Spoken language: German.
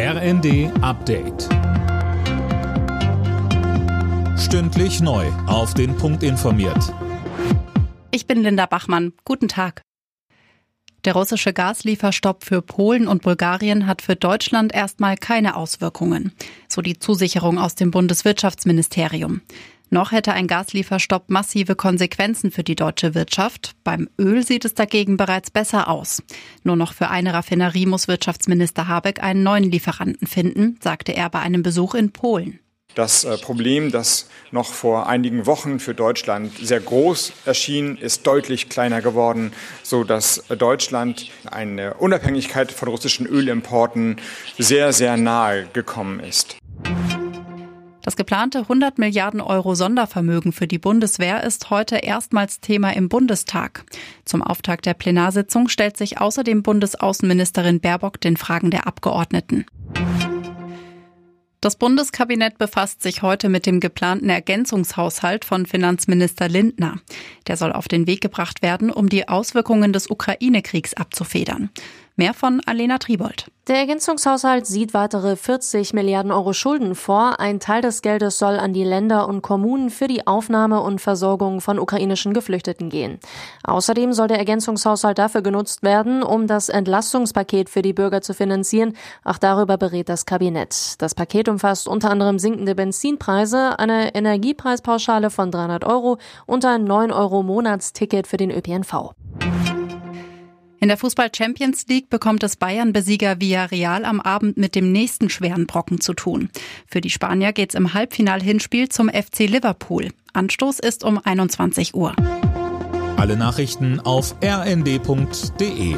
RND Update. Stündlich neu. Auf den Punkt informiert. Ich bin Linda Bachmann. Guten Tag. Der russische Gaslieferstopp für Polen und Bulgarien hat für Deutschland erstmal keine Auswirkungen. So die Zusicherung aus dem Bundeswirtschaftsministerium. Noch hätte ein Gaslieferstopp massive Konsequenzen für die deutsche Wirtschaft. Beim Öl sieht es dagegen bereits besser aus. Nur noch für eine Raffinerie muss Wirtschaftsminister Habeck einen neuen Lieferanten finden, sagte er bei einem Besuch in Polen. Das äh, Problem, das noch vor einigen Wochen für Deutschland sehr groß erschien, ist deutlich kleiner geworden, so dass Deutschland eine Unabhängigkeit von russischen Ölimporten sehr, sehr nahe gekommen ist. Das geplante 100 Milliarden Euro Sondervermögen für die Bundeswehr ist heute erstmals Thema im Bundestag. Zum Auftakt der Plenarsitzung stellt sich außerdem Bundesaußenministerin Baerbock den Fragen der Abgeordneten. Das Bundeskabinett befasst sich heute mit dem geplanten Ergänzungshaushalt von Finanzminister Lindner. Der soll auf den Weg gebracht werden, um die Auswirkungen des Ukraine-Kriegs abzufedern. Mehr von Alena Tribold. Der Ergänzungshaushalt sieht weitere 40 Milliarden Euro Schulden vor. Ein Teil des Geldes soll an die Länder und Kommunen für die Aufnahme und Versorgung von ukrainischen Geflüchteten gehen. Außerdem soll der Ergänzungshaushalt dafür genutzt werden, um das Entlastungspaket für die Bürger zu finanzieren. Auch darüber berät das Kabinett. Das Paket umfasst unter anderem sinkende Benzinpreise, eine Energiepreispauschale von 300 Euro und ein 9 Euro Monatsticket für den ÖPNV. In der Fußball Champions League bekommt es Bayern-Besieger Villarreal am Abend mit dem nächsten schweren Brocken zu tun. Für die Spanier geht's im Halbfinal-Hinspiel zum FC Liverpool. Anstoß ist um 21 Uhr. Alle Nachrichten auf rnd.de